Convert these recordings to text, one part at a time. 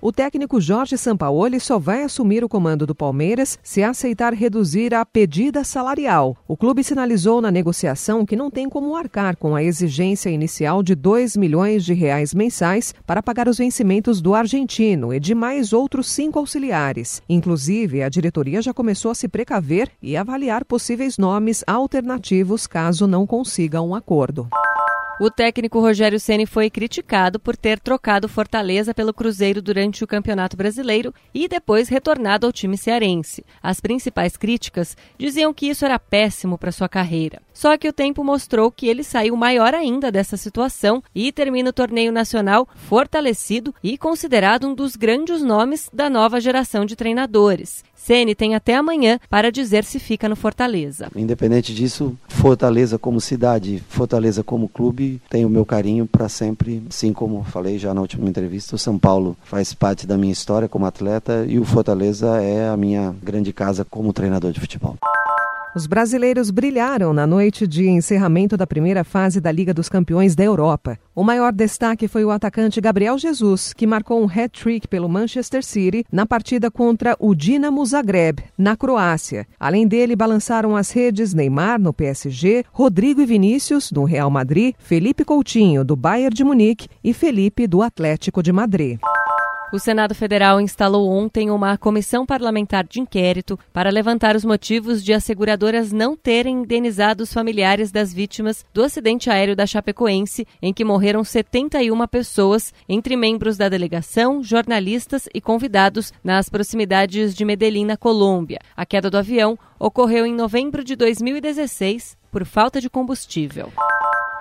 O técnico Jorge Sampaoli só vai assumir o comando do Palmeiras se aceitar reduzir a pedida salarial. O clube sinalizou na negociação que não tem como arcar com a exigência inicial de 2 milhões de reais mensais para pagar os vencimentos do argentino e de mais outros cinco auxiliares. Inclusive, a diretoria já começou a se precaver e avaliar possíveis nomes alternativos caso não consiga um acordo. O técnico Rogério Ceni foi criticado por ter trocado Fortaleza pelo Cruzeiro durante o Campeonato Brasileiro e depois retornado ao time cearense. As principais críticas diziam que isso era péssimo para sua carreira. Só que o tempo mostrou que ele saiu maior ainda dessa situação e termina o torneio nacional fortalecido e considerado um dos grandes nomes da nova geração de treinadores. Ceni tem até amanhã para dizer se fica no Fortaleza. Independente disso, Fortaleza como cidade, Fortaleza como clube, tem o meu carinho para sempre. Assim como falei já na última entrevista, o São Paulo faz parte da minha história como atleta e o Fortaleza é a minha grande casa como treinador de futebol. Os brasileiros brilharam na noite de encerramento da primeira fase da Liga dos Campeões da Europa. O maior destaque foi o atacante Gabriel Jesus, que marcou um hat-trick pelo Manchester City na partida contra o Dinamo Zagreb, na Croácia. Além dele, balançaram as redes Neymar no PSG, Rodrigo e Vinícius do Real Madrid, Felipe Coutinho do Bayern de Munique e Felipe do Atlético de Madrid. O Senado Federal instalou ontem uma comissão parlamentar de inquérito para levantar os motivos de as seguradoras não terem indenizado os familiares das vítimas do acidente aéreo da Chapecoense, em que morreram 71 pessoas, entre membros da delegação, jornalistas e convidados nas proximidades de Medellín, na Colômbia. A queda do avião ocorreu em novembro de 2016 por falta de combustível.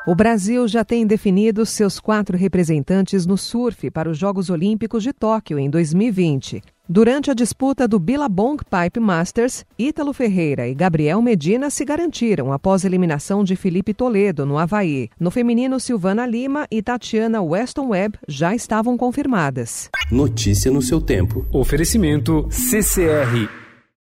O Brasil já tem definido seus quatro representantes no surf para os Jogos Olímpicos de Tóquio em 2020. Durante a disputa do Billabong Pipe Masters, Ítalo Ferreira e Gabriel Medina se garantiram após a eliminação de Felipe Toledo, no Havaí. No feminino, Silvana Lima e Tatiana Weston Webb já estavam confirmadas. Notícia no seu tempo. Oferecimento CCR